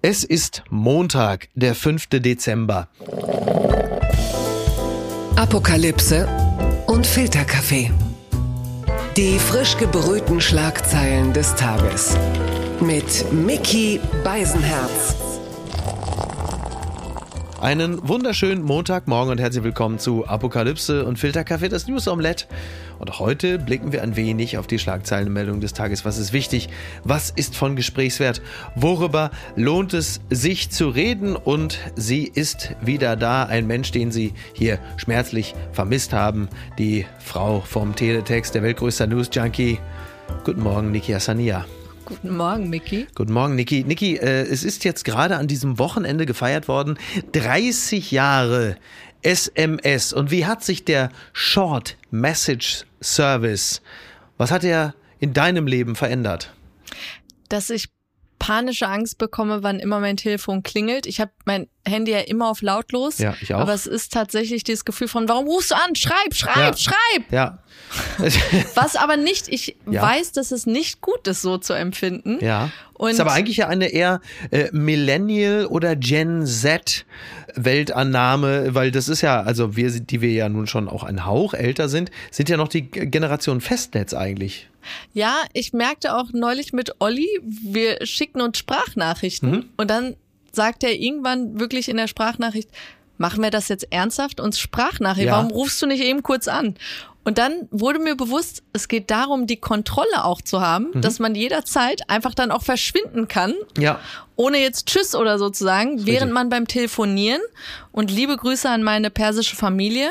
Es ist Montag, der 5. Dezember. Apokalypse und Filterkaffee. Die frisch gebrühten Schlagzeilen des Tages. Mit Mickey Beisenherz. Einen wunderschönen Montagmorgen und herzlich willkommen zu Apokalypse und Filterkaffee, das News Omelette. Und heute blicken wir ein wenig auf die Schlagzeilenmeldung des Tages. Was ist wichtig? Was ist von Gesprächswert? Worüber lohnt es sich zu reden? Und sie ist wieder da, ein Mensch, den Sie hier schmerzlich vermisst haben. Die Frau vom Teletext, der weltgrößter News Junkie. Guten Morgen, Niki Asania. Guten Morgen, Micky. Guten Morgen, Niki. Niki, äh, es ist jetzt gerade an diesem Wochenende gefeiert worden. 30 Jahre SMS. Und wie hat sich der Short Message Service, was hat er in deinem Leben verändert? Dass ich panische Angst bekomme, wann immer mein Telefon klingelt. Ich habe mein Handy ja immer auf lautlos. Ja, ich auch. Aber es ist tatsächlich dieses Gefühl von, warum rufst du an? Schreib, schreib, Ja. schreib. Ja. Was aber nicht, ich Ja. weiß, dass es nicht gut ist, so zu empfinden. Ja. Und ist aber eigentlich ja eine eher äh, Millennial oder Gen Z Weltannahme, weil das ist ja, also wir, die wir ja nun schon auch ein Hauch älter sind, sind ja noch die Generation Festnetz eigentlich. Ja, ich merkte auch neulich mit Olli, wir schicken uns Sprachnachrichten Mhm. und dann sagt er irgendwann wirklich in der Sprachnachricht, machen wir das jetzt ernsthaft? Uns Sprachnachricht, Ja. warum rufst du nicht eben kurz an? Und dann wurde mir bewusst, es geht darum, die Kontrolle auch zu haben, Mhm. dass man jederzeit einfach dann auch verschwinden kann, Ja. Ohne jetzt Tschüss oder so zu sagen, während man beim Telefonieren und liebe Grüße an meine persische Familie,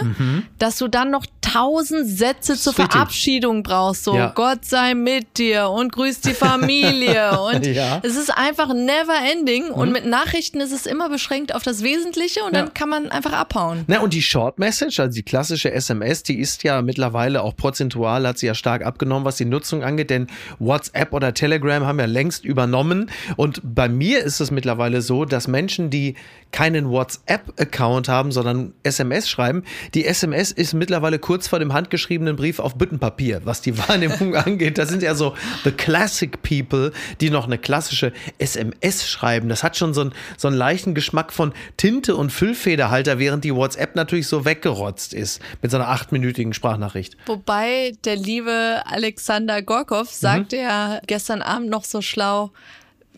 dass du dann noch tausend Sätze zur Mhm. richtig. Verabschiedung brauchst, so Ja. Gott sei mit dir und grüß die Familie und Ja. Mhm. es ist einfach never ending und mit Nachrichten ist es immer beschränkt auf das Wesentliche und Ja. dann kann man einfach abhauen. Na, und die Short Message, also die klassische SMS, die ist ja mittlerweile auch prozentual, hat sie ja stark abgenommen, was die Nutzung angeht, denn WhatsApp oder Telegram haben ja längst übernommen. Und bei mir ist es mittlerweile so, dass Menschen, die keinen WhatsApp-Account haben, sondern SMS schreiben, die SMS ist mittlerweile kurz vor dem handgeschriebenen Brief auf Büttenpapier, was die Wahrnehmung angeht. Das sind ja so the classic people, die noch eine klassische SMS schreiben. Das hat schon so einen, so einen leichten Geschmack von Tinte und Füllfederhalter, während die WhatsApp natürlich so weggerotzt ist mit so einer achtminütigen Sprachnachricht. Wobei der liebe Alexander Gorkov sagte ja gestern Abend noch so schlau,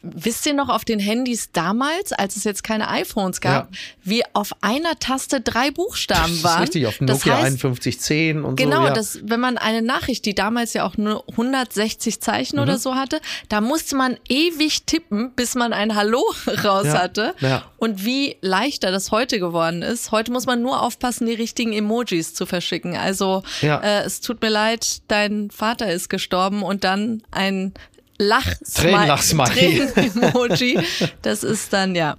Wisst ihr noch auf den Handys damals, als es jetzt keine iPhones gab, Ja. wie auf einer Taste drei Buchstaben Das ist waren? richtig, auf Das Nokia heißt, 5110 und Genau, so. Ja. das, wenn man eine Nachricht, die damals ja auch nur 160 Zeichen Mhm. oder so hatte, da musste man ewig tippen, bis man ein Hallo raus Ja, hatte. Und wie leichter das heute geworden ist. Heute muss man nur aufpassen, die richtigen Emojis zu verschicken. Also äh, es tut mir leid, dein Vater ist gestorben und dann ein Lach Tränenlach-Smiley. Emoji. Das ist dann ja.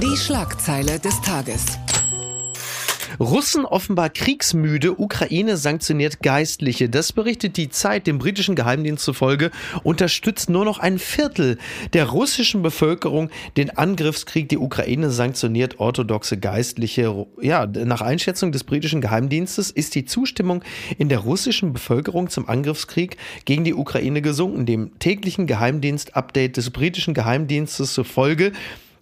Die Schlagzeile des Tages. Russen offenbar kriegsmüde, Ukraine sanktioniert Geistliche. Das berichtet die Zeit. Dem britischen Geheimdienst zufolge unterstützt nur noch ein Viertel der russischen Bevölkerung den Angriffskrieg. Die Ukraine sanktioniert orthodoxe Geistliche. Ja, nach Einschätzung des britischen Geheimdienstes ist die Zustimmung in der russischen Bevölkerung zum Angriffskrieg gegen die Ukraine gesunken. Dem täglichen Geheimdienst-Update des britischen Geheimdienstes zufolge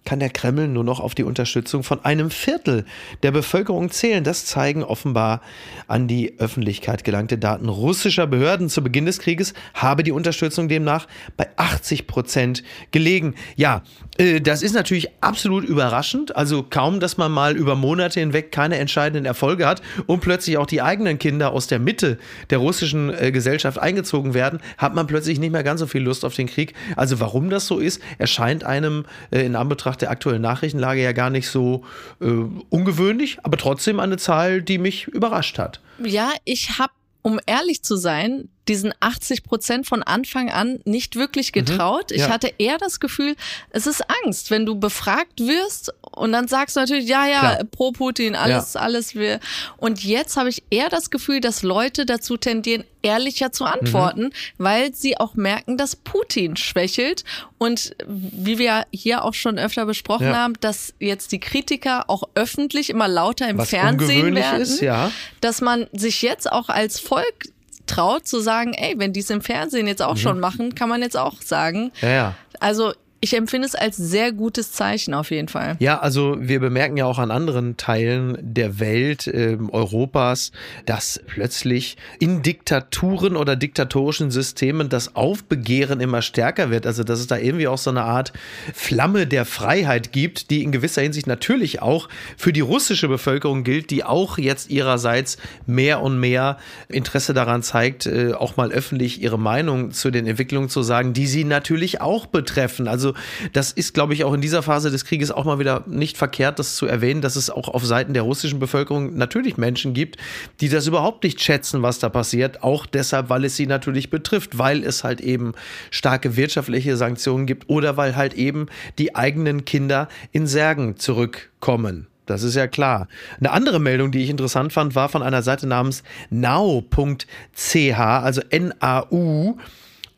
kann der Kreml nur noch auf die Unterstützung von einem Viertel der Bevölkerung zählen. Das zeigen offenbar an die Öffentlichkeit gelangte Daten russischer Behörden. Zu Beginn des Krieges habe die Unterstützung demnach bei 80 Prozent gelegen. Ja, äh, das ist natürlich absolut überraschend. Also kaum, dass man mal über Monate hinweg keine entscheidenden Erfolge hat und plötzlich auch die eigenen Kinder aus der Mitte der russischen äh, Gesellschaft eingezogen werden, hat man plötzlich nicht mehr ganz so viel Lust auf den Krieg. Also warum das so ist, erscheint einem äh, in Anbetracht der aktuellen Nachrichtenlage ja gar nicht so äh, ungewöhnlich, aber trotzdem eine Zahl, die mich überrascht hat. Ja, ich habe, um ehrlich zu sein, diesen 80 Prozent von Anfang an nicht wirklich getraut. Ich Mhm. ja. hatte eher das Gefühl, es ist Angst, wenn du befragt wirst und dann sagst du natürlich, ja, ja, Klar. pro Putin, alles, alles wir. Und jetzt habe ich eher das Gefühl, dass Leute dazu tendieren, ehrlicher zu antworten, Mhm. weil sie auch merken, dass Putin schwächelt und wie wir hier auch schon öfter besprochen Ja. haben, dass jetzt die Kritiker auch öffentlich immer lauter im Was Fernsehen werden ist, ja. dass man sich jetzt auch als Volk traut zu sagen, ey, wenn die es im Fernsehen jetzt auch schon machen, kann man jetzt auch sagen. Ja, ja. Also ich empfinde es als sehr gutes Zeichen auf jeden Fall. Ja, also wir bemerken ja auch an anderen Teilen der Welt, äh, Europas, dass plötzlich in Diktaturen oder diktatorischen Systemen das Aufbegehren immer stärker wird. Also dass es da irgendwie auch so eine Art Flamme der Freiheit gibt, die in gewisser Hinsicht natürlich auch für die russische Bevölkerung gilt, die auch jetzt ihrerseits mehr und mehr Interesse daran zeigt, äh, auch mal öffentlich ihre Meinung zu den Entwicklungen zu sagen, die sie natürlich auch betreffen. Also das ist, glaube ich, auch in dieser Phase des Krieges auch mal wieder nicht verkehrt, das zu erwähnen, dass es auch auf Seiten der russischen Bevölkerung natürlich Menschen gibt, die das überhaupt nicht schätzen, was da passiert. Auch deshalb, weil es sie natürlich betrifft, weil es halt eben starke wirtschaftliche Sanktionen gibt oder weil halt eben die eigenen Kinder in Särgen zurückkommen. Das ist ja klar. Eine andere Meldung, die ich interessant fand, war von einer Seite namens now.ch, also N-A-U.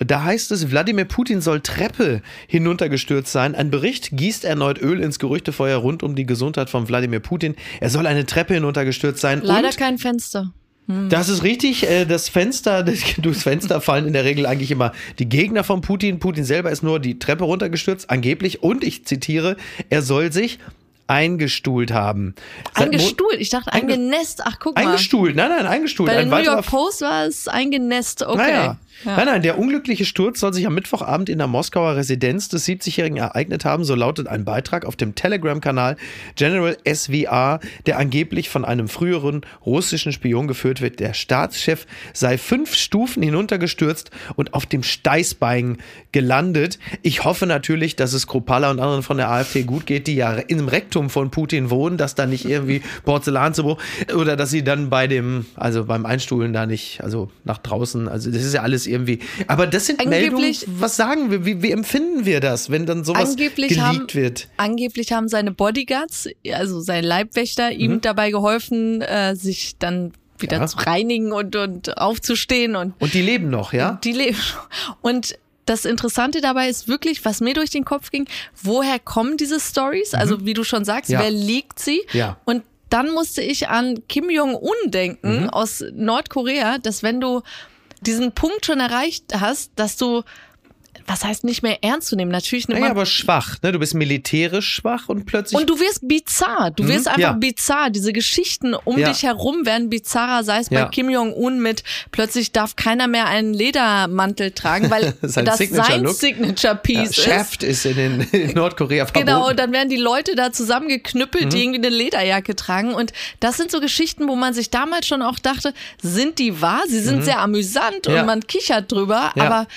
Da heißt es, Wladimir Putin soll Treppe hinuntergestürzt sein. Ein Bericht gießt erneut Öl ins Gerüchtefeuer rund um die Gesundheit von Wladimir Putin. Er soll eine Treppe hinuntergestürzt sein. Leider kein Fenster. Hm. Das ist richtig. Äh, das Fenster, durchs Fenster fallen in der Regel eigentlich immer die Gegner von Putin. Putin selber ist nur die Treppe runtergestürzt, angeblich. Und ich zitiere, er soll sich eingestuhlt haben. Eingestuhlt? Ich dachte eingenässt. Ach, guck mal. Eingestuhlt, nein, nein, eingestuhlt. Bei der New York Post war es eingenässt, okay. Naja. Ja. Nein, nein, der unglückliche Sturz soll sich am Mittwochabend in der Moskauer Residenz des 70-Jährigen ereignet haben, so lautet ein Beitrag auf dem Telegram-Kanal General SVR, der angeblich von einem früheren russischen Spion geführt wird. Der Staatschef sei fünf Stufen hinuntergestürzt und auf dem Steißbein gelandet. Ich hoffe natürlich, dass es Kropala und anderen von der AfD gut geht, die ja im Rektum von Putin wohnen, dass da nicht irgendwie Porzellan zu oder dass sie dann bei dem, also beim Einstuhlen da nicht, also nach draußen, also das ist ja alles irgendwie. Aber das sind angeblich, Meldungen, was sagen wir, wie, wie, empfinden wir das, wenn dann sowas angeblich haben, wird? Angeblich haben seine Bodyguards, also sein Leibwächter, mhm. ihm dabei geholfen, äh, sich dann wieder ja. zu reinigen und, und aufzustehen. Und, und die leben noch, ja? Die leben. Und das Interessante dabei ist wirklich, was mir durch den Kopf ging, woher kommen diese Stories? Mhm. Also wie du schon sagst, ja. wer liegt sie? Ja. Und dann musste ich an Kim Jong-un denken mhm. aus Nordkorea, dass wenn du diesen Punkt schon erreicht hast, dass du was heißt nicht mehr ernst zu nehmen? Natürlich nimmt naja, aber schwach, ne? Du bist militärisch schwach und plötzlich. Und du wirst bizarr. Du mhm, wirst einfach ja. bizarr. Diese Geschichten um ja. dich herum werden bizarrer, sei es ja. bei Kim Jong-un mit plötzlich darf keiner mehr einen Ledermantel tragen, weil sein das Signature sein Look. Signature Piece ja, Shaft ist. in, den, in Nordkorea verboten. Genau, und dann werden die Leute da zusammengeknüppelt, mhm. die irgendwie eine Lederjacke tragen. Und das sind so Geschichten, wo man sich damals schon auch dachte, sind die wahr? Sie sind mhm. sehr amüsant und man kichert drüber, aber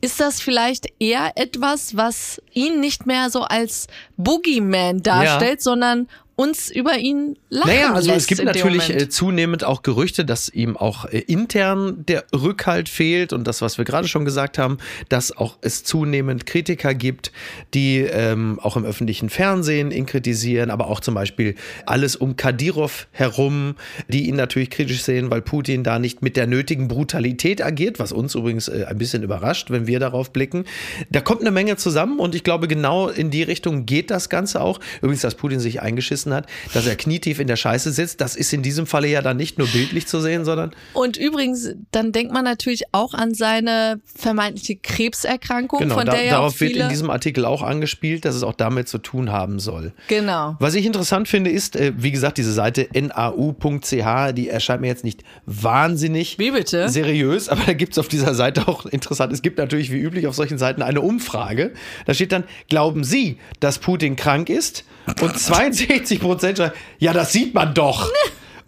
ist das vielleicht eher etwas, was ihn nicht mehr so als Boogeyman darstellt, ja. sondern uns über ihn lachen Naja, also es gibt natürlich äh, zunehmend auch Gerüchte, dass ihm auch äh, intern der Rückhalt fehlt und das, was wir gerade schon gesagt haben, dass auch es zunehmend Kritiker gibt, die ähm, auch im öffentlichen Fernsehen ihn kritisieren, aber auch zum Beispiel alles um Kadyrov herum, die ihn natürlich kritisch sehen, weil Putin da nicht mit der nötigen Brutalität agiert, was uns übrigens äh, ein bisschen überrascht, wenn wir darauf blicken. Da kommt eine Menge zusammen und ich glaube, genau in die Richtung geht das Ganze auch. Übrigens, dass Putin sich eingeschissen vergessen hat, dass er knietief in der Scheiße sitzt. Das ist in diesem Falle ja dann nicht nur bildlich zu sehen, sondern. Und übrigens, dann denkt man natürlich auch an seine vermeintliche Krebserkrankung, genau, von der da, ja darauf wird in diesem Artikel auch angespielt, dass es auch damit zu tun haben soll. Genau. Was ich interessant finde, ist, äh, wie gesagt, diese Seite nau.ch, die erscheint mir jetzt nicht wahnsinnig wie bitte? seriös, aber da gibt es auf dieser Seite auch interessant. Es gibt natürlich wie üblich auf solchen Seiten eine Umfrage. Da steht dann, glauben Sie, dass Putin krank ist? Und 62 Prozent schreiben, ja, das sieht man doch.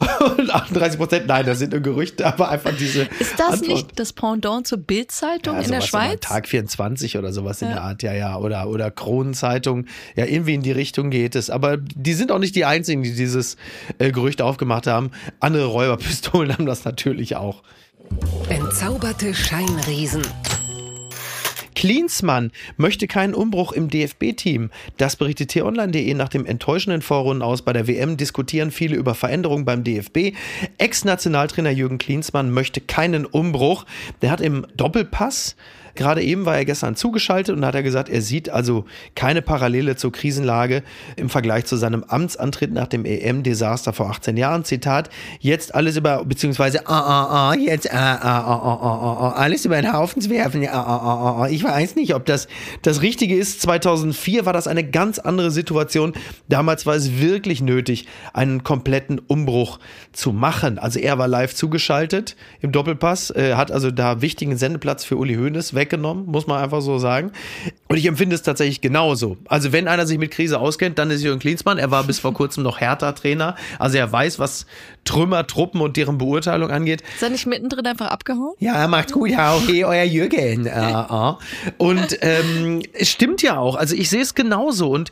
Und 38 Prozent, nein, das sind nur Gerüchte, aber einfach diese. Ist das Antwort. nicht das Pendant zur Bildzeitung ja, in der Schweiz? Tag 24 oder sowas ja. in der Art, ja, ja. Oder, oder Kronenzeitung. Ja, irgendwie in die Richtung geht es. Aber die sind auch nicht die einzigen, die dieses äh, Gerücht aufgemacht haben. Andere Räuberpistolen haben das natürlich auch. Entzauberte Scheinriesen. Klinsmann möchte keinen Umbruch im DFB-Team. Das berichtet t-online.de nach dem enttäuschenden Vorrunden aus bei der WM diskutieren viele über Veränderungen beim DFB. Ex-Nationaltrainer Jürgen Klinsmann möchte keinen Umbruch. Der hat im Doppelpass Gerade eben war er gestern zugeschaltet und hat er gesagt, er sieht also keine Parallele zur Krisenlage im Vergleich zu seinem Amtsantritt nach dem EM-Desaster vor 18 Jahren. Zitat, jetzt alles über, beziehungsweise, ah, ah, ah, jetzt, ah, ah, ah, ah, ah, ah, alles über den Haufen zu werfen. Ah, ah, ah, ah. Ich weiß nicht, ob das das Richtige ist. 2004 war das eine ganz andere Situation. Damals war es wirklich nötig, einen kompletten Umbruch zu machen. Also er war live zugeschaltet im Doppelpass, äh, hat also da wichtigen Sendeplatz für Uli Hoeneß weggenommen, muss man einfach so sagen. Und ich empfinde es tatsächlich genauso. Also wenn einer sich mit Krise auskennt, dann ist Jürgen Klinsmann. Er war bis vor kurzem noch Hertha-Trainer. Also er weiß, was Trümmer, Truppen und deren Beurteilung angeht. Ist er nicht mittendrin einfach abgehauen? Ja, er macht gut. Ja, okay, euer Jürgen. Äh, äh. Und ähm, es stimmt ja auch. Also ich sehe es genauso. Und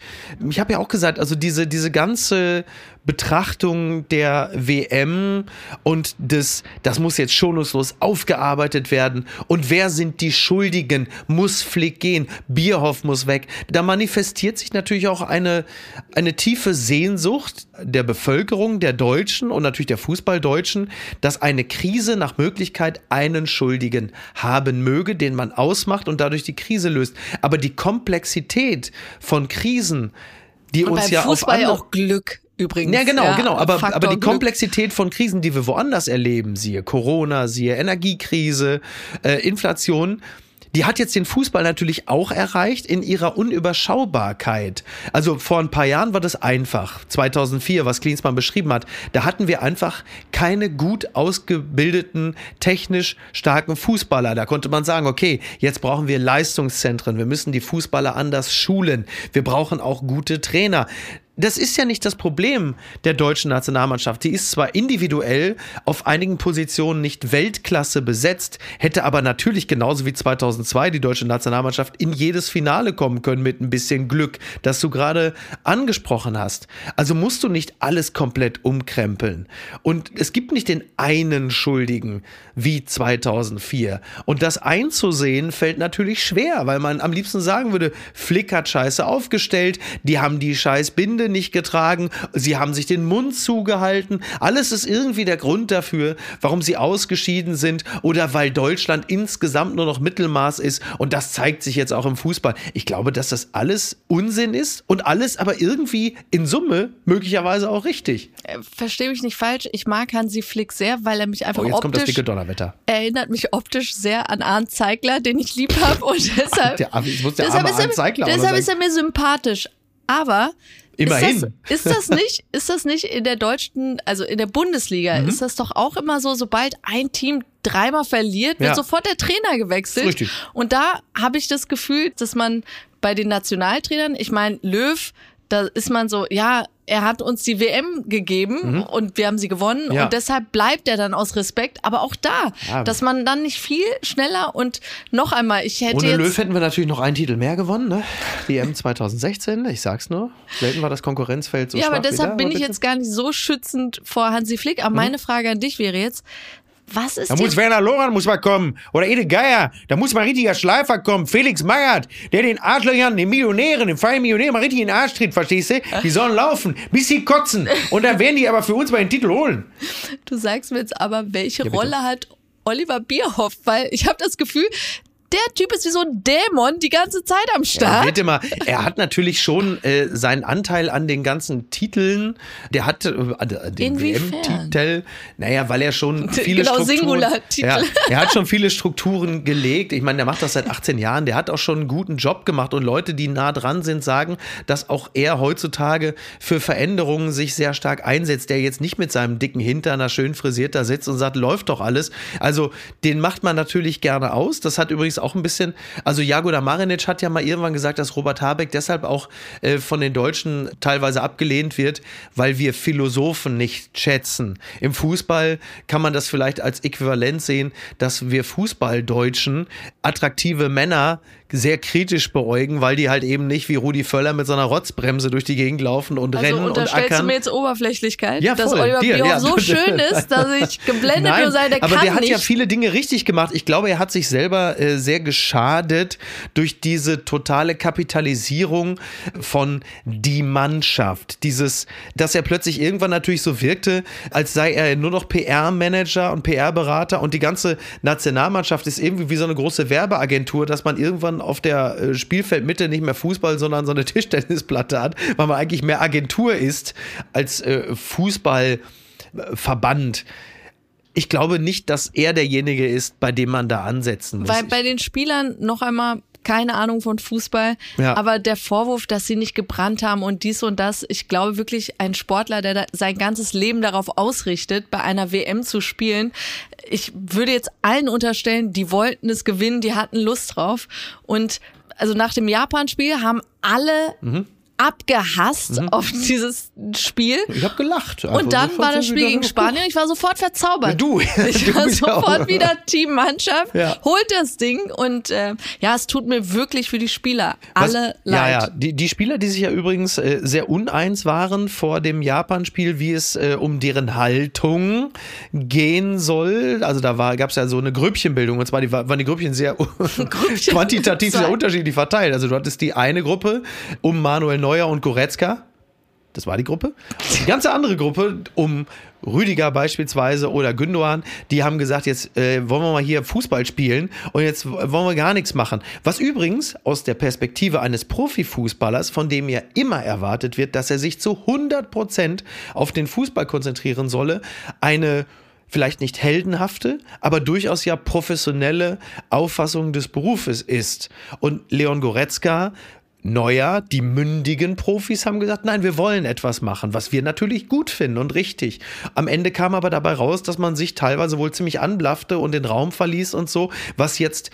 ich habe ja auch gesagt, also diese, diese ganze Betrachtung der WM und des, das muss jetzt schonungslos aufgearbeitet werden. Und wer sind die Schuldigen? Muss Flick gehen? Bierhoff muss weg. Da manifestiert sich natürlich auch eine, eine tiefe Sehnsucht der Bevölkerung, der Deutschen und natürlich der Fußballdeutschen, dass eine Krise nach Möglichkeit einen Schuldigen haben möge, den man ausmacht und dadurch die Krise löst. Aber die Komplexität von Krisen, die und uns beim ja Fußball auf andere, auch Glück übrigens. ja, genau, Ja, genau. Aber, Faktor aber die Glück. Komplexität von Krisen, die wir woanders erleben, siehe Corona, siehe Energiekrise, äh, Inflation, die hat jetzt den Fußball natürlich auch erreicht in ihrer Unüberschaubarkeit. Also vor ein paar Jahren war das einfach. 2004, was Klinsmann beschrieben hat, da hatten wir einfach keine gut ausgebildeten, technisch starken Fußballer. Da konnte man sagen, okay, jetzt brauchen wir Leistungszentren, wir müssen die Fußballer anders schulen, wir brauchen auch gute Trainer das ist ja nicht das Problem der deutschen Nationalmannschaft. Die ist zwar individuell auf einigen Positionen nicht Weltklasse besetzt, hätte aber natürlich genauso wie 2002 die deutsche Nationalmannschaft in jedes Finale kommen können mit ein bisschen Glück, das du gerade angesprochen hast. Also musst du nicht alles komplett umkrempeln. Und es gibt nicht den einen Schuldigen wie 2004. Und das einzusehen fällt natürlich schwer, weil man am liebsten sagen würde, Flick hat scheiße aufgestellt, die haben die scheiß Binde nicht getragen, sie haben sich den Mund zugehalten. Alles ist irgendwie der Grund dafür, warum sie ausgeschieden sind oder weil Deutschland insgesamt nur noch Mittelmaß ist. Und das zeigt sich jetzt auch im Fußball. Ich glaube, dass das alles Unsinn ist und alles aber irgendwie in Summe möglicherweise auch richtig. Äh, Verstehe mich nicht falsch. Ich mag Hansi Flick sehr, weil er mich einfach Oh, jetzt kommt das dicke Donnerwetter. erinnert mich optisch sehr an Arndt Zeigler, den ich lieb habe und deshalb, Der, deshalb, ist, er, deshalb ist er mir sympathisch. Aber Immerhin. Ist das, ist das nicht, ist das nicht in der deutschen, also in der Bundesliga, Mhm. ist das doch auch immer so, sobald ein Team dreimal verliert, wird Ja. sofort der Trainer gewechselt. Richtig. Und da habe ich das Gefühl, dass man bei den Nationaltrainern, ich meine, Löw, da ist man so, ja, er hat uns die WM gegeben und wir haben sie gewonnen Mhm. Ja. und deshalb bleibt er dann aus Respekt. Aber auch da, Ja. dass man dann nicht viel schneller und noch einmal, ich hätte Ohne jetzt Löw hätten wir natürlich noch einen Titel mehr gewonnen, ne? Die M 2016, ich sag's nur. Selten war das Konkurrenzfeld so ja, aber deshalb wie da, bin aber ich jetzt gar nicht so schützend vor Hansi Flick. Aber meine Frage an dich wäre jetzt, was ist Da muss Werner Loran muss mal kommen. Oder Ede Geier. Da muss mal ein richtiger Schleifer kommen. Felix Magath, der den Arschlöchern, den Millionären, den freien Millionären mal richtig in den Arsch tritt, verstehst du? Die sollen laufen, bis sie kotzen. Und dann werden die aber für uns mal den Titel holen. Du sagst mir jetzt aber, welche bitte. Rolle hat Oliver Bierhoff? Weil ich habe das Gefühl, der Typ ist wie so ein Dämon die ganze Zeit am Start. wird immer, er hat natürlich schon äh, seinen Anteil an den ganzen Titeln. Der hat äh, den? WM-Titel. Naja, weil er schon viele Genau, Strukturen. Singular-Titel. Ja, er hat schon viele Strukturen gelegt. Ich meine, der macht das seit 18 Jahren. Der hat auch schon einen guten Job gemacht. Und Leute, die nah dran sind, sagen, dass auch er heutzutage für Veränderungen sich sehr stark einsetzt. Der jetzt nicht mit seinem dicken Hintern da schön frisiert da sitzt und sagt, läuft doch alles. Also, den macht man natürlich gerne aus. Das hat übrigens auch ein bisschen, also Jagoda Marinic hat ja mal irgendwann gesagt, dass Robert Habeck deshalb auch äh, von den Deutschen teilweise abgelehnt wird, weil wir Philosophen nicht schätzen. Im Fußball kann man das vielleicht als Äquivalent sehen, dass wir Fußballdeutschen attraktive Männer sehr kritisch beäugen, weil die halt eben nicht wie Rudi Völler mit so einer Rotzbremse durch die Gegend laufen und also rennen und ackern. du mir jetzt Oberflächlichkeit, Ja, dass Oliver dir, Bierhoff ja. so schön ist, dass ich geblendet Nein, nur sei, der aber kann der hat nicht. ja viele Dinge richtig gemacht. Ich glaube, er hat sich selber äh, sehr geschadet durch diese totale Kapitalisierung von die Mannschaft. Dieses, dass er plötzlich irgendwann natürlich so wirkte, als sei er nur noch PR-Manager und PR-Berater und die ganze Nationalmannschaft ist irgendwie wie so eine große Werbeagentur, dass man irgendwann auf der äh, Spielfeldmitte nicht mehr Fußball, sondern so eine Tischtennisplatte hat, weil man eigentlich mehr Agentur ist als äh, Fußballverband. Ich glaube nicht, dass er derjenige ist, bei dem man da ansetzen muss. Weil bei den Spielern noch einmal keine Ahnung von Fußball, Ja. aber der Vorwurf, dass sie nicht gebrannt haben und dies und das, ich glaube wirklich, ein Sportler, der sein ganzes Leben darauf ausrichtet, bei einer WM zu spielen, ich würde jetzt allen unterstellen, die wollten es gewinnen, die hatten Lust drauf und also nach dem Japan-Spiel haben alle Mhm. Abgehasst auf dieses Spiel. ich habe gelacht. Also Und dann war das Spiel gegen Spanien. Ich war sofort verzaubert. Ja, du. Ich war ja sofort auch- wieder Teammannschaft. Ja. Holt das Ding. Und äh, ja, es tut mir wirklich für die Spieler Was- alle Ja, leid. ja. Die, die Spieler, die sich ja übrigens äh, sehr uneins waren vor dem Japan-Spiel, wie es äh, um deren Haltung gehen soll. Also da gab es ja so eine Grüppchenbildung. Und zwar die, waren die Grüppchen sehr quantitativ sehr unterschiedlich verteilt. Also du hattest die eine Gruppe um Manuel Neuer und Goretzka. Das war die Gruppe. Die ganze andere Gruppe um Rüdiger beispielsweise oder Gündogan, die haben gesagt, jetzt äh, wollen wir mal hier Fußball spielen und jetzt wollen wir gar nichts machen. Was übrigens aus der Perspektive eines Profifußballers, von dem ja immer erwartet wird, dass er sich zu 100 Prozent auf den Fußball konzentrieren solle, eine vielleicht nicht heldenhafte, aber durchaus ja professionelle Auffassung des Berufes ist. Und Leon Goretzka Neuer, die mündigen Profis haben gesagt, nein, wir wollen etwas machen, was wir natürlich gut finden und richtig. Am Ende kam aber dabei raus, dass man sich teilweise wohl ziemlich anblaffte und den Raum verließ und so, was jetzt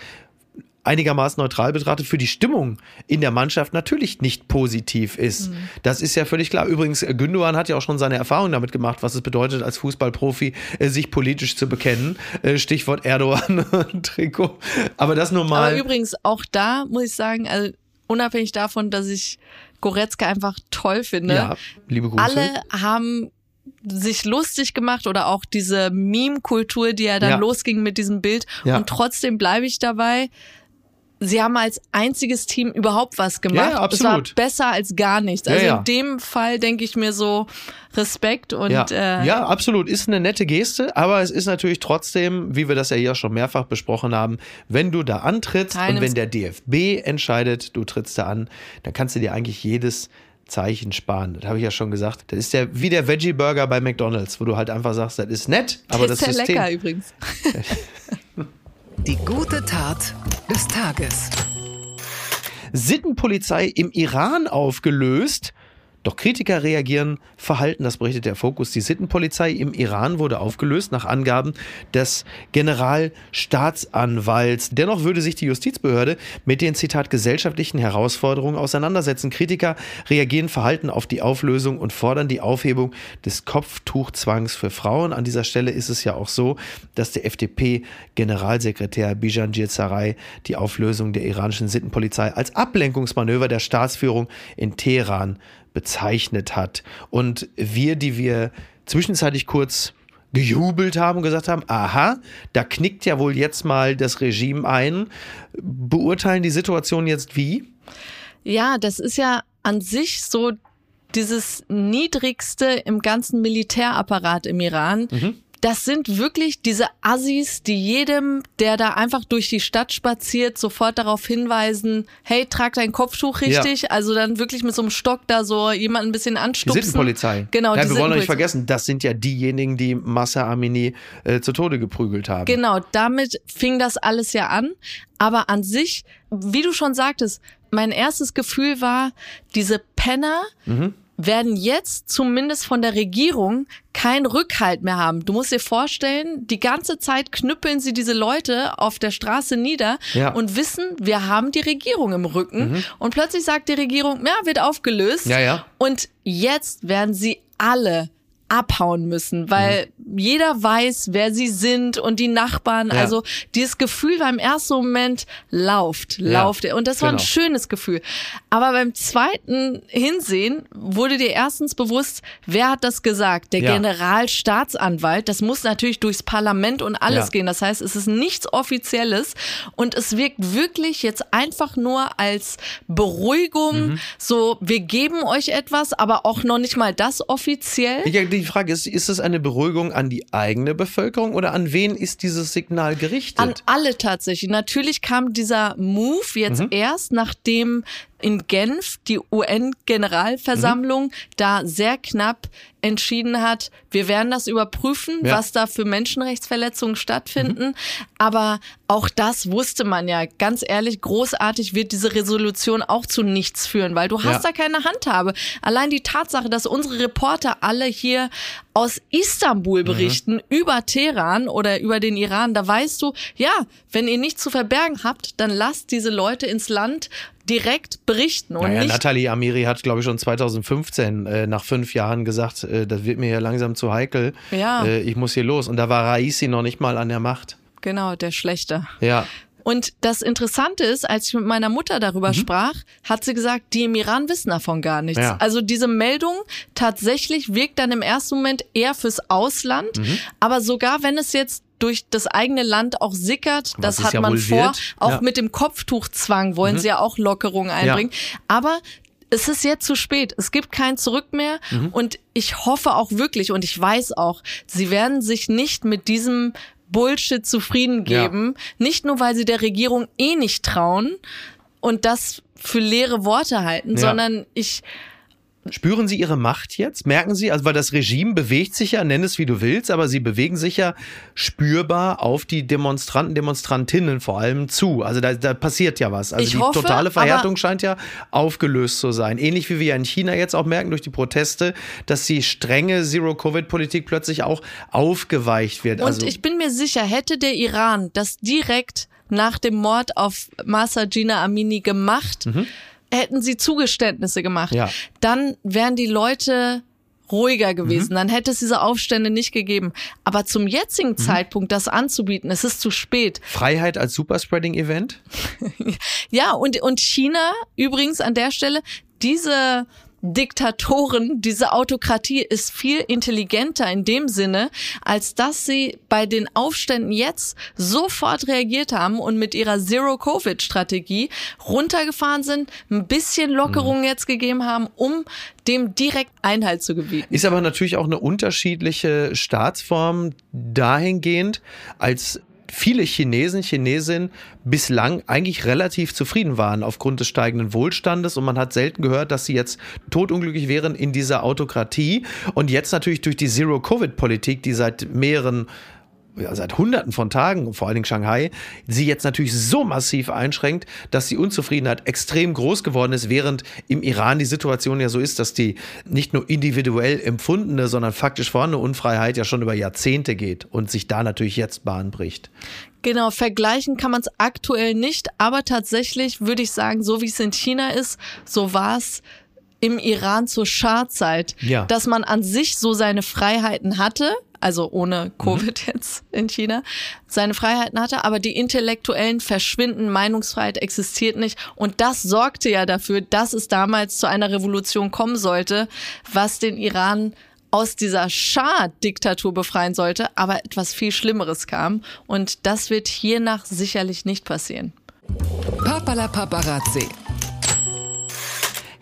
einigermaßen neutral betrachtet für die Stimmung in der Mannschaft natürlich nicht positiv ist. Mhm. Das ist ja völlig klar. Übrigens, äh, Gündogan hat ja auch schon seine Erfahrung damit gemacht, was es bedeutet, als Fußballprofi äh, sich politisch zu bekennen. Äh, Stichwort Erdogan und Trikot. Aber das nur mal. Aber übrigens, auch da muss ich sagen, also unabhängig davon, dass ich Goretzka einfach toll finde, ja, liebe Grüße. alle haben sich lustig gemacht oder auch diese Meme-Kultur, die ja dann Ja. losging mit diesem Bild. Ja. Und trotzdem bleibe ich dabei. Sie haben als einziges Team überhaupt was gemacht. Ja, ja, Es war absolut. besser als gar nichts. Ja, Also ja. in dem Fall denke ich mir so Respekt und ja. äh, ja, absolut. Ist eine nette Geste, aber es ist natürlich trotzdem, wie wir das ja hier schon mehrfach besprochen haben, wenn du da antrittst und wenn der DFB entscheidet, du trittst da an, dann kannst du dir eigentlich jedes Zeichen sparen. Das habe ich ja schon gesagt. Das ist ja wie der Veggie Burger bei McDonalds, wo du halt einfach sagst, das ist nett, aber ist das sehr System. lecker übrigens. Die gute Tat des Tages. Sittenpolizei im Iran aufgelöst. Doch Kritiker reagieren verhalten, das berichtet der Fokus. Die Sittenpolizei im Iran wurde aufgelöst nach Angaben des Generalstaatsanwalts. Dennoch würde sich die Justizbehörde mit den Zitat gesellschaftlichen Herausforderungen auseinandersetzen. Kritiker reagieren verhalten auf die Auflösung und fordern die Aufhebung des Kopftuchzwangs für Frauen. An dieser Stelle ist es ja auch so, dass der FDP-Generalsekretär Bijanjir Sarai die Auflösung der iranischen Sittenpolizei als Ablenkungsmanöver der Staatsführung in Teheran bezeichnet hat. Und wir, die wir zwischenzeitlich kurz gejubelt haben und gesagt haben, aha, da knickt ja wohl jetzt mal das Regime ein, beurteilen die Situation jetzt wie? Ja, das ist ja an sich so dieses niedrigste im ganzen Militärapparat im Iran. Das sind wirklich diese Assis, die jedem, der da einfach durch die Stadt spaziert, sofort darauf hinweisen, hey, trag dein Kopftuch richtig. Also dann wirklich mit so einem Stock da so jemanden ein bisschen Die anstupsen. Sittenpolizei. Genau, ja, die wir wollen doch nicht vergessen, das sind ja diejenigen, die Massa Amini äh, zu Tode geprügelt haben. Genau, damit fing das alles ja an. Aber an sich, wie du schon sagtest, mein erstes Gefühl war, diese Penner werden jetzt zumindest von der Regierung keinen Rückhalt mehr haben. Du musst dir vorstellen, die ganze Zeit knüppeln sie diese Leute auf der Straße nieder Ja. und wissen, wir haben die Regierung im Rücken. Und plötzlich sagt die Regierung, ja, wird aufgelöst. Ja, ja. Und jetzt werden sie alle abhauen müssen, weil mhm. jeder weiß, wer sie sind und die Nachbarn. Ja. Also dieses Gefühl war im ersten Moment lauft, lauft. Ja, und das war genau. ein schönes Gefühl. Aber beim zweiten Hinsehen wurde dir erstens bewusst, wer hat das gesagt? Der ja. Generalstaatsanwalt. Das muss natürlich durchs Parlament und alles gehen. Das heißt, es ist nichts Offizielles und es wirkt wirklich jetzt einfach nur als Beruhigung. Mhm. So, wir geben euch etwas, aber auch noch nicht mal das offiziell. Ja, die Frage ist, ist es eine Beruhigung an die eigene Bevölkerung oder an wen ist dieses Signal gerichtet? An alle tatsächlich. Natürlich kam dieser Move jetzt mhm. erst, nachdem in Genf die UN-Generalversammlung mhm. da sehr knapp entschieden hat, wir werden das überprüfen, ja. was da für Menschenrechtsverletzungen stattfinden. Mhm. Aber auch das wusste man ja. Ganz ehrlich, großartig wird diese Resolution auch zu nichts führen, weil du hast ja. da keine Handhabe. Allein die Tatsache, dass unsere Reporter alle hier aus Istanbul mhm. berichten mhm. über Teheran oder über den Iran, da weißt du, ja, wenn ihr nichts zu verbergen habt, dann lasst diese Leute ins Land direkt berichten. Und naja, nicht Nathalie Amiri hat, glaube ich, schon 2015 äh, nach fünf Jahren gesagt, äh, das wird mir ja langsam zu heikel. Ja. Äh, ich muss hier los. Und da war Raisi noch nicht mal an der Macht. Genau, der Schlechte. Ja. Und das Interessante ist, als ich mit meiner Mutter darüber mhm. sprach, hat sie gesagt, die im Iran wissen davon gar nichts. Ja. Also diese Meldung tatsächlich wirkt dann im ersten Moment eher fürs Ausland, mhm. aber sogar wenn es jetzt durch das eigene Land auch sickert. Das hat ja man vor. Wird. Auch ja. mit dem Kopftuchzwang wollen mhm. sie ja auch Lockerungen einbringen. Ja. Aber es ist jetzt zu spät. Es gibt kein Zurück mehr. Mhm. Und ich hoffe auch wirklich und ich weiß auch, sie werden sich nicht mit diesem Bullshit zufrieden geben. Ja. Nicht nur, weil sie der Regierung eh nicht trauen und das für leere Worte halten, ja. sondern ich Spüren Sie Ihre Macht jetzt? Merken Sie, also weil das Regime bewegt sich ja, nenn es wie du willst, aber sie bewegen sich ja spürbar auf die Demonstranten, Demonstrantinnen vor allem zu. Also da, da passiert ja was. Also ich die hoffe, totale Verhärtung scheint ja aufgelöst zu sein. Ähnlich wie wir ja in China jetzt auch merken durch die Proteste, dass die strenge Zero-Covid-Politik plötzlich auch aufgeweicht wird. Und also ich bin mir sicher, hätte der Iran das direkt nach dem Mord auf Masa Gina Amini gemacht, mhm hätten sie Zugeständnisse gemacht, ja. dann wären die Leute ruhiger gewesen. Mhm. Dann hätte es diese Aufstände nicht gegeben. Aber zum jetzigen mhm. Zeitpunkt das anzubieten, es ist zu spät. Freiheit als Superspreading-Event? ja, und, und China übrigens an der Stelle, diese Diktatoren, diese Autokratie ist viel intelligenter in dem Sinne, als dass sie bei den Aufständen jetzt sofort reagiert haben und mit ihrer Zero-Covid-Strategie runtergefahren sind, ein bisschen Lockerungen mhm. jetzt gegeben haben, um dem direkt Einhalt zu gebieten. Ist aber natürlich auch eine unterschiedliche Staatsform dahingehend, als viele Chinesen, Chinesinnen bislang eigentlich relativ zufrieden waren aufgrund des steigenden Wohlstandes. Und man hat selten gehört, dass sie jetzt totunglücklich wären in dieser Autokratie. Und jetzt natürlich durch die Zero-Covid-Politik, die seit mehreren seit Hunderten von Tagen, vor allen Dingen Shanghai, sie jetzt natürlich so massiv einschränkt, dass die Unzufriedenheit extrem groß geworden ist, während im Iran die Situation ja so ist, dass die nicht nur individuell empfundene, sondern faktisch vorhandene Unfreiheit ja schon über Jahrzehnte geht und sich da natürlich jetzt Bahn bricht. Genau, vergleichen kann man es aktuell nicht, aber tatsächlich würde ich sagen, so wie es in China ist, so war es im Iran zur Schah-Zeit, ja. dass man an sich so seine Freiheiten hatte, also ohne Covid mhm. jetzt in China, seine Freiheiten hatte, aber die Intellektuellen verschwinden, Meinungsfreiheit existiert nicht. Und das sorgte ja dafür, dass es damals zu einer Revolution kommen sollte, was den Iran aus dieser Schah-Diktatur befreien sollte, aber etwas viel Schlimmeres kam. Und das wird hiernach sicherlich nicht passieren. Papala Paparazzi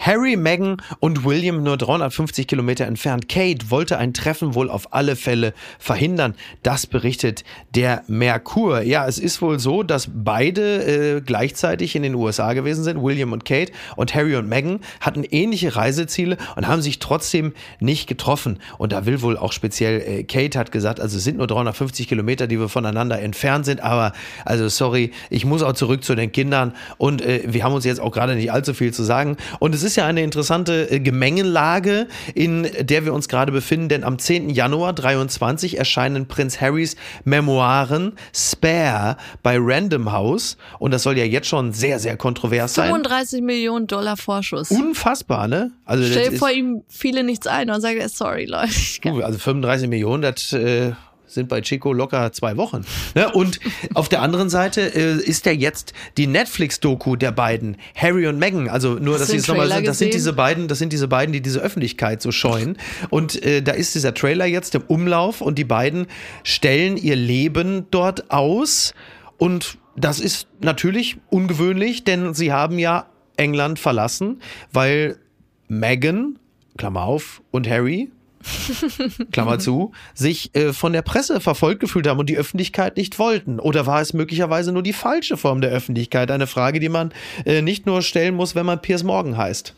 Harry, Meghan und William nur 350 Kilometer entfernt. Kate wollte ein Treffen wohl auf alle Fälle verhindern. Das berichtet der Merkur. Ja, es ist wohl so, dass beide äh, gleichzeitig in den USA gewesen sind. William und Kate und Harry und Meghan hatten ähnliche Reiseziele und haben sich trotzdem nicht getroffen. Und da will wohl auch speziell äh, Kate hat gesagt, also sind nur 350 Kilometer, die wir voneinander entfernt sind. Aber also sorry, ich muss auch zurück zu den Kindern und äh, wir haben uns jetzt auch gerade nicht allzu viel zu sagen. Und es ist ist ja eine interessante äh, Gemengelage, in der wir uns gerade befinden, denn am 10. Januar 23 erscheinen Prinz Harrys Memoiren Spare bei Random House und das soll ja jetzt schon sehr, sehr kontrovers sein. 35 Millionen Dollar Vorschuss. Unfassbar, ne? Also Stell vor, ihm fiele nichts ein und sagt, sorry, Leute. Also 35 Millionen, das äh, sind bei Chico locker zwei Wochen. Ne? Und auf der anderen Seite äh, ist ja jetzt die Netflix-Doku der beiden, Harry und Meghan. Also nur, dass sie es nochmal sind, das sind diese beiden, das sind diese beiden, die diese Öffentlichkeit so scheuen. Und äh, da ist dieser Trailer jetzt im Umlauf und die beiden stellen ihr Leben dort aus. Und das ist natürlich ungewöhnlich, denn sie haben ja England verlassen, weil Meghan, Klammer auf, und Harry, Klammer zu, sich äh, von der Presse verfolgt gefühlt haben und die Öffentlichkeit nicht wollten? Oder war es möglicherweise nur die falsche Form der Öffentlichkeit? Eine Frage, die man äh, nicht nur stellen muss, wenn man Piers Morgan heißt.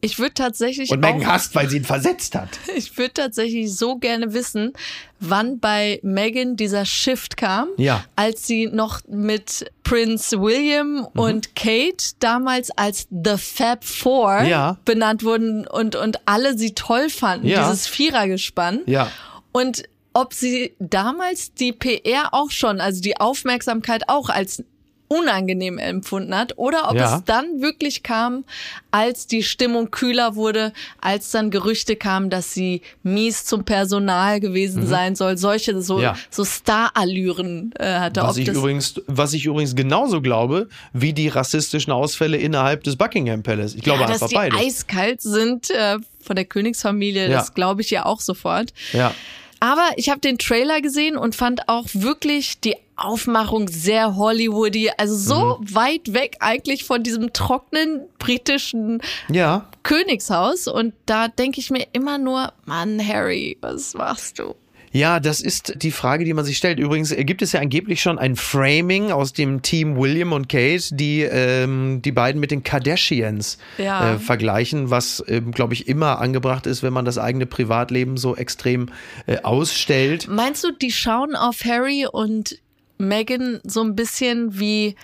Ich würde tatsächlich. Und Megan hasst, weil sie ihn versetzt hat. Ich würde tatsächlich so gerne wissen, wann bei Megan dieser Shift kam, ja. als sie noch mit Prince William mhm. und Kate damals als The Fab Four ja. benannt wurden und, und alle sie toll fanden, ja. dieses Vierergespann. Ja. Und ob sie damals die PR auch schon, also die Aufmerksamkeit auch als unangenehm empfunden hat oder ob ja. es dann wirklich kam, als die Stimmung kühler wurde, als dann Gerüchte kamen, dass sie mies zum Personal gewesen mhm. sein soll, solche so, ja. so Star-Allüren äh, hatte. Was ich, übrigens, was ich übrigens genauso glaube, wie die rassistischen Ausfälle innerhalb des Buckingham Palace. Ich glaube ja, einfach dass die beide. eiskalt sind äh, von der Königsfamilie, das glaube ich ja auch sofort. Ja. Aber ich habe den Trailer gesehen und fand auch wirklich die Aufmachung sehr Hollywoody, also so mhm. weit weg eigentlich von diesem trockenen britischen ja. Königshaus. Und da denke ich mir immer nur, Mann, Harry, was machst du? Ja, das ist die Frage, die man sich stellt. Übrigens gibt es ja angeblich schon ein Framing aus dem Team William und Kate, die ähm, die beiden mit den Kardashians ja. äh, vergleichen, was, ähm, glaube ich, immer angebracht ist, wenn man das eigene Privatleben so extrem äh, ausstellt. Meinst du, die schauen auf Harry und Megan so ein bisschen wie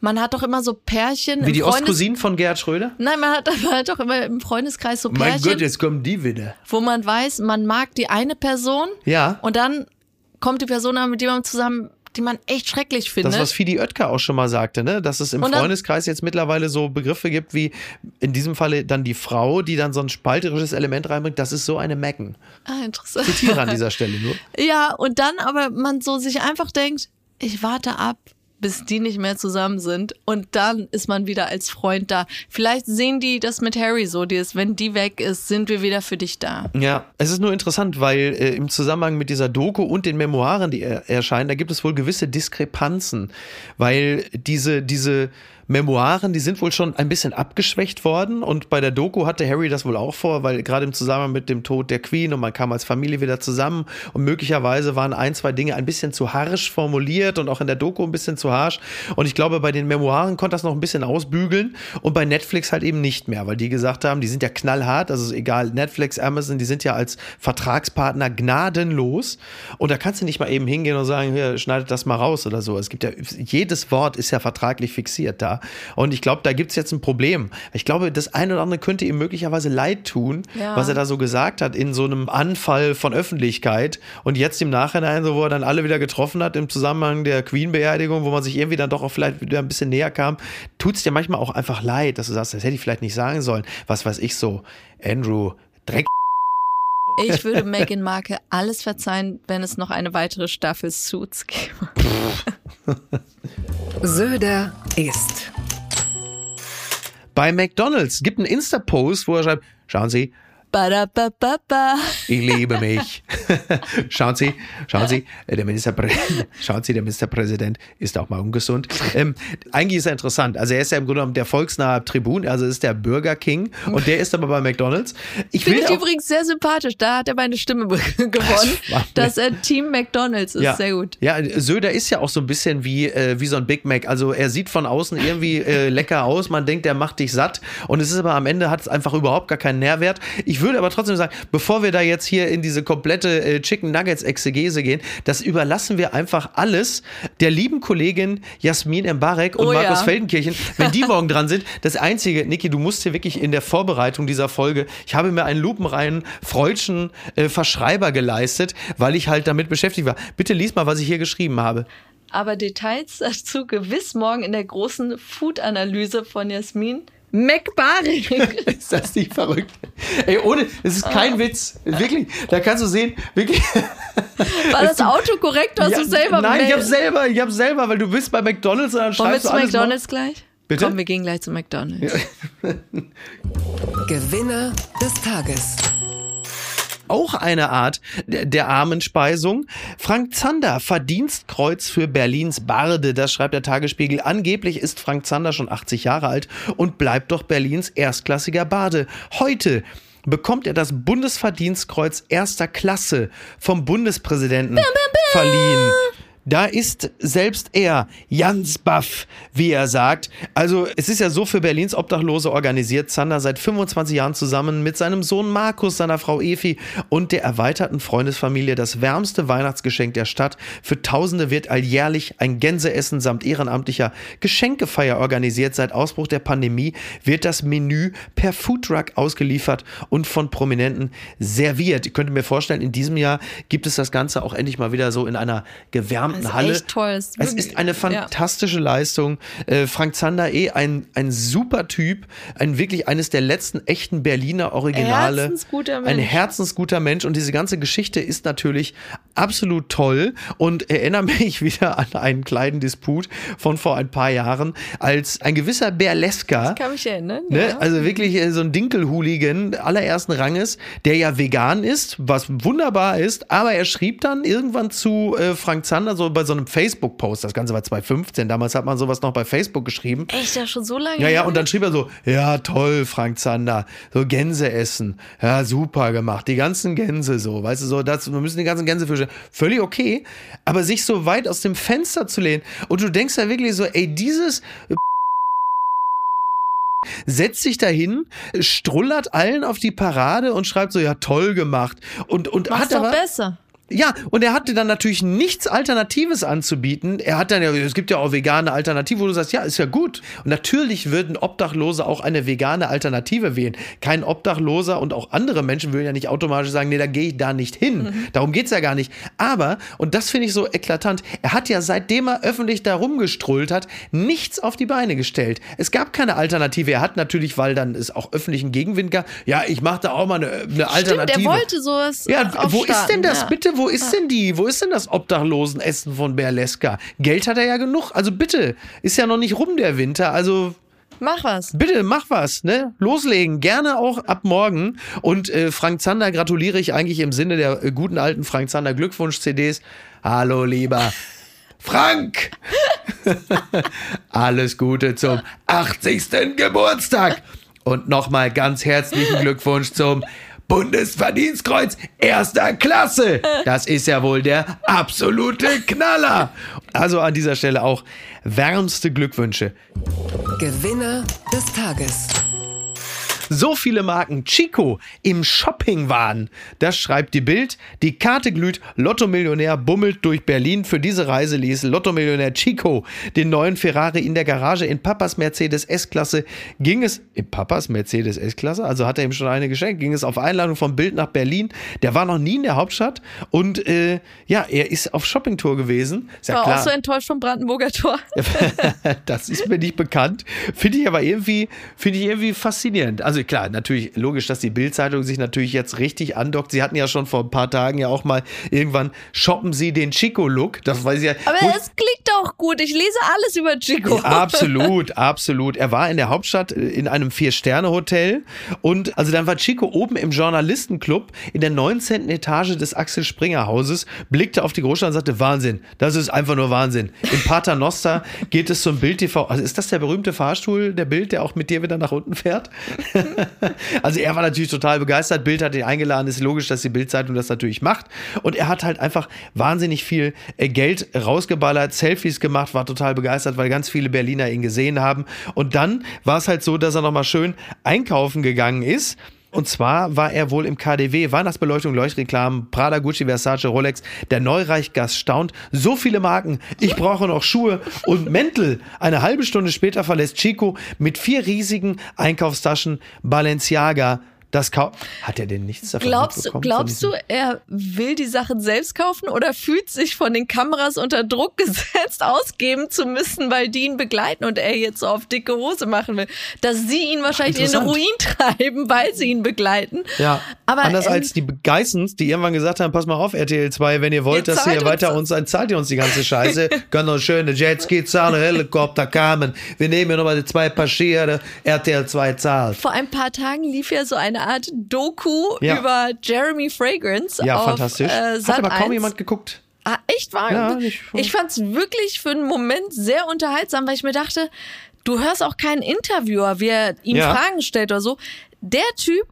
man hat doch immer so Pärchen. Wie die Ostcousinen von Gerhard Schröder? Nein, man hat, man hat doch immer im Freundeskreis so Pärchen. Mein Gott, jetzt kommen die wieder. Wo man weiß, man mag die eine Person. Ja. Und dann kommt die Person, mit der man zusammen die man echt schrecklich findet. Das, was Fidi Oetker auch schon mal sagte, ne? dass es im dann, Freundeskreis jetzt mittlerweile so Begriffe gibt, wie in diesem Falle dann die Frau, die dann so ein spalterisches Element reinbringt, das ist so eine Mecken. Ah, interessant. Zitiere an dieser Stelle nur. Ja, und dann aber man so sich einfach denkt, ich warte ab, bis die nicht mehr zusammen sind und dann ist man wieder als Freund da. Vielleicht sehen die das mit Harry so, die ist, wenn die weg ist, sind wir wieder für dich da. Ja, es ist nur interessant, weil äh, im Zusammenhang mit dieser Doku und den Memoiren, die er, erscheinen, da gibt es wohl gewisse Diskrepanzen, weil diese diese Memoiren, die sind wohl schon ein bisschen abgeschwächt worden und bei der Doku hatte Harry das wohl auch vor, weil gerade im Zusammenhang mit dem Tod der Queen und man kam als Familie wieder zusammen und möglicherweise waren ein, zwei Dinge ein bisschen zu harsch formuliert und auch in der Doku ein bisschen zu harsch und ich glaube, bei den Memoiren konnte das noch ein bisschen ausbügeln und bei Netflix halt eben nicht mehr, weil die gesagt haben, die sind ja knallhart, also egal, Netflix, Amazon, die sind ja als Vertragspartner gnadenlos und da kannst du nicht mal eben hingehen und sagen, hier, schneidet das mal raus oder so. Es gibt ja, jedes Wort ist ja vertraglich fixiert da und ich glaube, da gibt es jetzt ein Problem. Ich glaube, das eine oder andere könnte ihm möglicherweise leid tun, ja. was er da so gesagt hat in so einem Anfall von Öffentlichkeit. Und jetzt im Nachhinein, so wo er dann alle wieder getroffen hat im Zusammenhang der Queen-Beerdigung, wo man sich irgendwie dann doch auch vielleicht wieder ein bisschen näher kam, tut es dir manchmal auch einfach leid, dass du sagst, das hätte ich vielleicht nicht sagen sollen. Was weiß ich so, Andrew, Dreck. Ich würde Meghan Marke alles verzeihen, wenn es noch eine weitere Staffel Suits gäbe. Söder ist. Bei McDonalds gibt einen Insta-Post, wo er schreibt, schauen Sie, Ba-da-ba-ba-ba. Ich liebe mich. schauen Sie, schauen Sie, der Ministerpräsident, schauen Sie, der Ministerpräsident ist auch mal ungesund. Ähm, eigentlich ist er interessant. Also er ist ja im Grunde genommen der volksnahe Tribun, also ist der Burger King und der ist aber bei McDonalds. Ich finde ich übrigens sehr sympathisch. Da hat er meine Stimme gewonnen, dass er Team McDonalds ist. Ja. Sehr gut. Ja, Söder ist ja auch so ein bisschen wie, äh, wie so ein Big Mac. Also er sieht von außen irgendwie äh, lecker aus. Man denkt, der macht dich satt. Und es ist aber am Ende hat es einfach überhaupt gar keinen Nährwert. Ich Ich würde aber trotzdem sagen, bevor wir da jetzt hier in diese komplette äh, Chicken Nuggets Exegese gehen, das überlassen wir einfach alles der lieben Kollegin Jasmin Mbarek und Oh ja. Markus Feldenkirchen, wenn die morgen dran sind. Das Einzige, Niki, du musst hier wirklich in der Vorbereitung dieser Folge, ich habe mir einen lupenreinen freudschen äh, Verschreiber geleistet, weil ich halt damit beschäftigt war. Bitte lies mal, was ich hier geschrieben habe. Aber Details dazu gewiss morgen in der großen Food-Analyse von Jasmin McBarik. Ist das nicht verrückt? Ey, ohne, es ist kein Witz. Wirklich, da kannst du sehen, wirklich. War das Autokorrekt? Hast Ja, du selber Nein, ich hab's selber, ich hab's selber, weil du bist bei McDonalds und dann Wollen wir schreibst du zu McDonalds gleich? Bitte? Komm, wir gehen gleich zu McDonalds. Gewinner des Tages. Auch eine Art der, Armenspeisung. Frank Zander, Verdienstkreuz für Berlins Barde, das schreibt der Tagesspiegel. Angeblich ist Frank Zander schon 80 Jahre alt und bleibt doch Berlins erstklassiger Barde. Heute bekommt er das Bundesverdienstkreuz erster Klasse vom Bundespräsidenten verliehen. Da ist selbst er Jans Baff, wie er sagt. Also es ist ja so für Berlins Obdachlose organisiert. Zander seit 25 Jahren zusammen mit seinem Sohn Markus, seiner Frau Efi und der erweiterten Freundesfamilie das wärmste Weihnachtsgeschenk der Stadt. Für Tausende wird alljährlich ein Gänseessen samt ehrenamtlicher Geschenkefeier organisiert. Seit Ausbruch der Pandemie wird das Menü per Foodtruck ausgeliefert und von Prominenten serviert. Ich könnte mir vorstellen, in diesem Jahr gibt es das Ganze auch endlich mal wieder so in einer gewärmten Das ist Halle. echt toll. Ist Es ist eine ja. fantastische Leistung. Äh, Frank Zander eh ein, ein super Typ, ein wirklich eines der letzten echten Berliner Originale. Herzensguter Ein Mensch. herzensguter Mensch und diese ganze Geschichte ist natürlich absolut toll und erinnere mich wieder an einen kleinen Disput von vor ein paar Jahren, als ein gewisser Berleska Kann mich erinnern. Ne? ja. Also wirklich äh, so ein Dinkelhooligan allerersten Ranges, der ja vegan ist, was wunderbar ist, aber er schrieb dann irgendwann zu äh, Frank Zander so bei so einem Facebook-Post, das Ganze war 2015, damals hat man sowas noch bei Facebook geschrieben. Echt, ja schon so lange Ja, ja, und dann schrieb er so, ja, toll, Frank Zander, so Gänse essen, ja, super gemacht, die ganzen Gänse so, weißt du, so, das, wir müssen die ganzen Gänsefische, völlig okay, aber sich so weit aus dem Fenster zu lehnen und du denkst ja wirklich so, ey, dieses setzt sich dahin, strullert allen auf die Parade und schreibt so, ja, toll gemacht. Und, und Mach's hat doch aber, besser. Ja, und er hatte dann natürlich nichts Alternatives anzubieten. Er hat dann ja, es gibt ja auch vegane Alternativen, wo du sagst, ja, ist ja gut. Und natürlich würden Obdachlose auch eine vegane Alternative wählen. Kein Obdachloser und auch andere Menschen würden ja nicht automatisch sagen, nee, da gehe ich da nicht hin. Darum geht's ja gar nicht. Aber, und das finde ich so eklatant, er hat ja seitdem er öffentlich da rumgestrullt hat, nichts auf die Beine gestellt. Es gab keine Alternative. Er hat natürlich, weil dann es auch öffentlichen Gegenwind gab, ja, ich mache da auch mal eine, eine Alternative. Stimmt, er wollte sowas Ja, wo ist denn das ja. bitte? Wo ist denn die? Wo ist denn das Obdachlosenessen von Berleska? Geld hat er ja genug. Also bitte, ist ja noch nicht rum der Winter. Also Mach was. bitte, mach was, ne? Loslegen. Gerne auch ab morgen. Und äh, Frank Zander gratuliere ich eigentlich im Sinne der äh, guten alten Frank Zander Glückwunsch-CDs. Hallo, lieber Frank! Alles Gute zum 80. Geburtstag. Und nochmal ganz herzlichen Glückwunsch zum Bundesverdienstkreuz erster Klasse. Das ist ja wohl der absolute Knaller. Also an dieser Stelle auch wärmste Glückwünsche. Gewinner des Tages. So viele Marken Chico im Shopping waren. Das schreibt die Bild. Die Karte glüht. Lotto-Millionär bummelt durch Berlin. Für diese Reise ließ Lotto-Millionär Chico den neuen Ferrari in der Garage in Papas Mercedes S-Klasse. Ging es in Papas Mercedes S-Klasse? Also hat er ihm schon eine geschenkt. Ging es auf Einladung vom Bild nach Berlin. Der war noch nie in der Hauptstadt und äh, ja, er ist auf Shoppingtour gewesen. Ist ja War klar. auch so enttäuscht vom Brandenburger Tor. das ist mir nicht bekannt. Finde ich aber irgendwie, finde ich irgendwie faszinierend. Also klar, natürlich logisch, dass die Bildzeitung sich natürlich jetzt richtig andockt. Sie hatten ja schon vor ein paar Tagen ja auch mal irgendwann shoppen Sie den Chico-Look. Das weiß ich ja. Aber ich- es klingt doch gut. Ich lese alles über Chico. ja, absolut, absolut. Er war in der Hauptstadt äh, in einem Vier-Sterne-Hotel und also dann war Chico oben im Journalistenclub in der 19. Etage des Axel Springer Hauses, blickte auf die Großstadt und sagte, Wahnsinn, das ist einfach nur Wahnsinn. In Paternoster geht es zum Bild TV. Also ist das der berühmte Fahrstuhl, der Bild, der auch mit dir wieder nach unten fährt? also er war natürlich total begeistert. Bild hat ihn eingeladen. Ist logisch, dass die Bildzeitung das natürlich macht. Und er hat halt einfach wahnsinnig viel äh, Geld rausgeballert, Selfies gemacht, war total begeistert, weil ganz viele Berliner ihn gesehen haben. Und dann war es halt so, dass er nochmal schön einkaufen gegangen ist. Und zwar war er wohl im KDW, Weihnachtsbeleuchtung, Leuchtreklamen, Prada, Gucci, Versace, Rolex. Der Neureichgast staunt. So viele Marken. Ich brauche noch Schuhe und Mäntel. Eine halbe Stunde später verlässt Chico mit vier riesigen Einkaufstaschen Balenciaga das Kau hat er denn nichts davon Glaubst, glaubst du, er will die Sachen selbst kaufen oder fühlt sich von den Kameras unter Druck gesetzt, ausgeben zu müssen, weil die ihn begleiten und er jetzt so auf dicke Hose machen will? Dass sie ihn wahrscheinlich in den Ruin treiben, weil sie ihn begleiten. Ja, aber anders ähm, als die Geissens, die irgendwann gesagt haben, pass mal auf, RTL 2, wenn ihr wollt, dass ihr weiter uns, uns zahlt ihr uns die ganze Scheiße. Können noch schöne Jetski zahlen, Helikopter kamen. Wir nehmen ja nochmal die zwei Passagiere, RTL 2 zahlt. Vor ein paar Tagen lief ja so eine eine Art Doku ja. über Jeremy Fragrance. Ja, auf, fantastisch. Äh, Hat aber kaum jemand geguckt. Ah, echt war? Ja, ich ich fand es wirklich für einen Moment sehr unterhaltsam, weil ich mir dachte, du hörst auch keinen Interviewer, wie er ihm ja. Fragen stellt oder so. Der Typ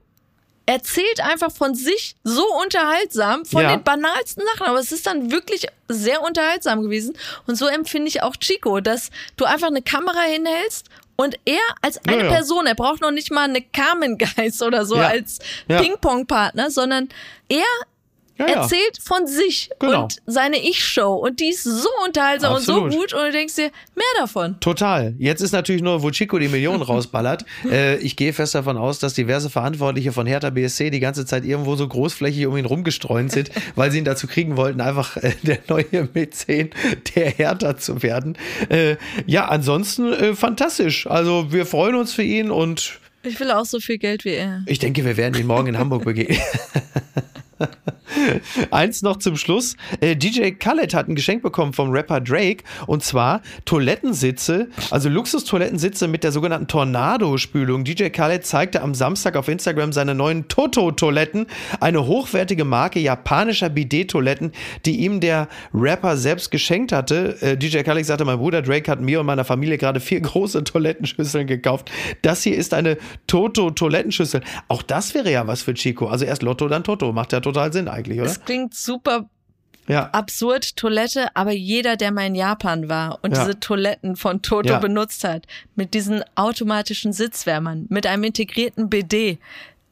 erzählt einfach von sich so unterhaltsam, von ja. den banalsten Sachen, aber es ist dann wirklich sehr unterhaltsam gewesen. Und so empfinde ich auch Chico, dass du einfach eine Kamera hinhältst und er als eine ja, ja. Person, er braucht noch nicht mal eine Carmen Geist oder so als Ping-Pong-Partner, sondern er ja, erzählt von sich genau. und seine Ich-Show. Und die ist so unterhaltsam Absolut. und so gut und du denkst dir, mehr davon. Total. Jetzt ist natürlich nur, wo Chico die Millionen rausballert. äh, ich gehe fest davon aus, dass diverse Verantwortliche von Hertha BSC die ganze Zeit irgendwo so großflächig um ihn rumgestreunt sind, weil sie ihn dazu kriegen wollten, einfach äh, der neue Mäzen der Hertha zu werden. Äh, ja, ansonsten äh, fantastisch. Also wir freuen uns für ihn und ich will auch so viel Geld wie er. Ich denke, wir werden ihn morgen in Hamburg begegnen. Eins noch zum Schluss. Äh, DJ Khaled hat ein Geschenk bekommen vom Rapper Drake und zwar Toilettensitze, also Luxus-Toilettensitze mit der sogenannten Tornado-Spülung. DJ Khaled zeigte am Samstag auf Instagram seine neuen Toto-Toiletten, eine hochwertige Marke japanischer Bidet-Toiletten, die ihm der Rapper selbst geschenkt hatte. Äh, DJ Khaled sagte, mein Bruder Drake hat mir und meiner Familie gerade vier große Toilettenschüsseln gekauft. Das hier ist eine Toto-Toilettenschüssel. Auch das wäre ja was für Chico. Also erst Lotto, dann Toto. Macht ja total Sinn eigentlich, oder? Es klingt super ja. absurd, Toilette, aber jeder, der mal in Japan war und ja. diese Toiletten von Toto ja. benutzt hat, mit diesen automatischen Sitzwärmern, mit einem integrierten BD,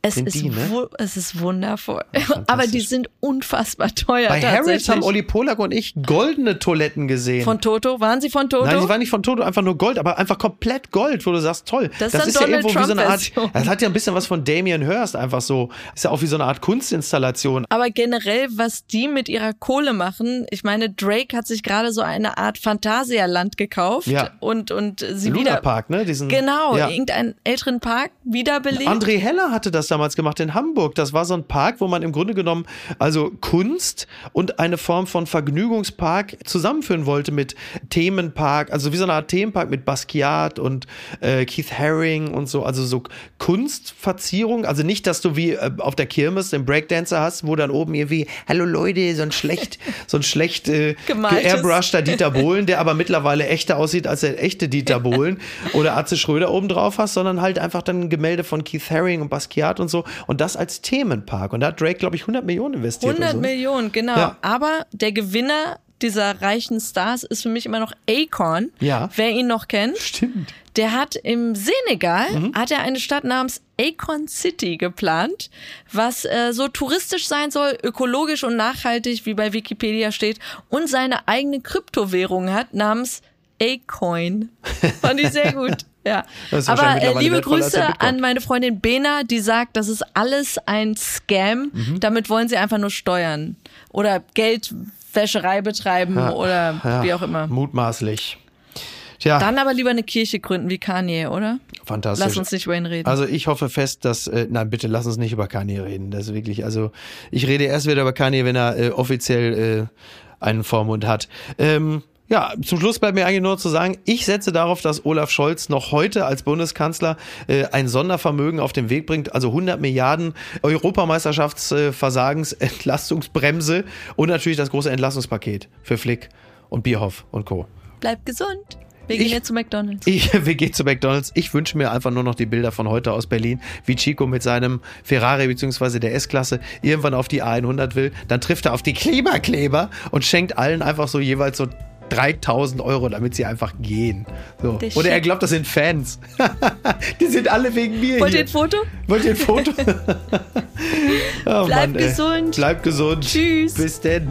es, ist, die, ne? es ist wundervoll. Aber die sind unfassbar teuer. Bei Harris haben Olli Polak und ich goldene Toiletten gesehen. Von Toto? Waren sie von Toto? Nein, sie waren nicht von Toto, einfach nur Gold, aber einfach komplett Gold, wo du sagst, toll. Das, das ist, ja irgendwo Trump wie so eine Art. Das hat ja ein bisschen was von Damien Hirst, einfach so. Ist ja auch wie so eine Art Kunstinstallation. Aber generell, was die mit ihrer Kohle machen, ich meine, Drake hat sich gerade so eine Art Phantasialand gekauft ja. und, und sie Luna wieder. Park, ne? Diesen, genau, ja. irgendeinen älteren Park wiederbelebt. André Heller hatte das da damals gemacht in Hamburg. Das war so ein Park, wo man im Grunde genommen also Kunst und eine Form von Vergnügungspark zusammenführen wollte mit Themenpark, also wie so eine Art Themenpark mit Basquiat und äh, Keith Haring und so, also so Kunstverzierung. Also nicht, dass du wie äh, auf der Kirmes den Breakdancer hast, wo dann oben irgendwie, hallo Leute, so ein schlecht, so ein schlecht äh, geairbrushter Dieter Bohlen, der aber mittlerweile echter aussieht als der echte Dieter Bohlen oder Atze Schröder oben drauf hast, sondern halt einfach dann ein Gemälde von Keith Haring und Basquiat und und so. Und das als Themenpark. Und da hat Drake, glaube ich, 100 Millionen investiert. 100 so. Millionen, genau. Ja. Aber der Gewinner dieser reichen Stars ist für mich immer noch Akon. Ja. Wer ihn noch kennt. Stimmt. Der hat im Senegal mhm. hat er eine Stadt namens Akon City geplant, was äh, so touristisch sein soll, ökologisch und nachhaltig, wie bei Wikipedia steht, und seine eigene Kryptowährung hat namens A-Coin. Fand ich sehr gut. Ja. Aber äh, liebe Grüße an meine Freundin Bena, die sagt, das ist alles ein Scam. Mhm. Damit wollen sie einfach nur steuern oder Geldwäscherei betreiben ja. oder ja. wie auch immer. Mutmaßlich. Tja. Dann aber lieber eine Kirche gründen wie Kanye, oder? Fantastisch. Lass uns nicht über ihn reden. Also ich hoffe fest, dass, äh, nein, bitte lass uns nicht über Kanye reden. Das ist wirklich, also ich rede erst wieder über Kanye, wenn er äh, offiziell äh, einen Vormund hat. Ähm, ja, zum Schluss bleibt mir eigentlich nur zu sagen, ich setze darauf, dass Olaf Scholz noch heute als Bundeskanzler äh, ein Sondervermögen auf den Weg bringt, also 100 Milliarden Europameisterschaftsversagens, Entlastungsbremse und natürlich das große Entlastungspaket für Flick und Bierhoff und Co. Bleibt gesund. Wir gehen ich, jetzt zu McDonalds. Ich, wir gehen zu McDonalds. Ich wünsche mir einfach nur noch die Bilder von heute aus Berlin, wie Chico mit seinem Ferrari bzw. der S-Klasse irgendwann auf die A100 will. Dann trifft er auf die Klimakleber und schenkt allen einfach so jeweils so 3000 Euro, damit sie einfach gehen. So. Der Oder er glaubt, das sind Fans. Die sind alle wegen mir Wollt ihr ein Foto? Wollt ihr ein Foto? oh, Bleib ey. gesund. Bleib gesund. Tschüss. Bis denn.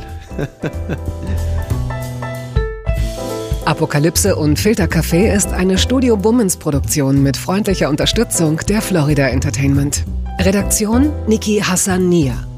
Apokalypse und Filtercafé ist eine Studio Bummens Produktion mit freundlicher Unterstützung der Florida Entertainment. Redaktion Niki Hassania.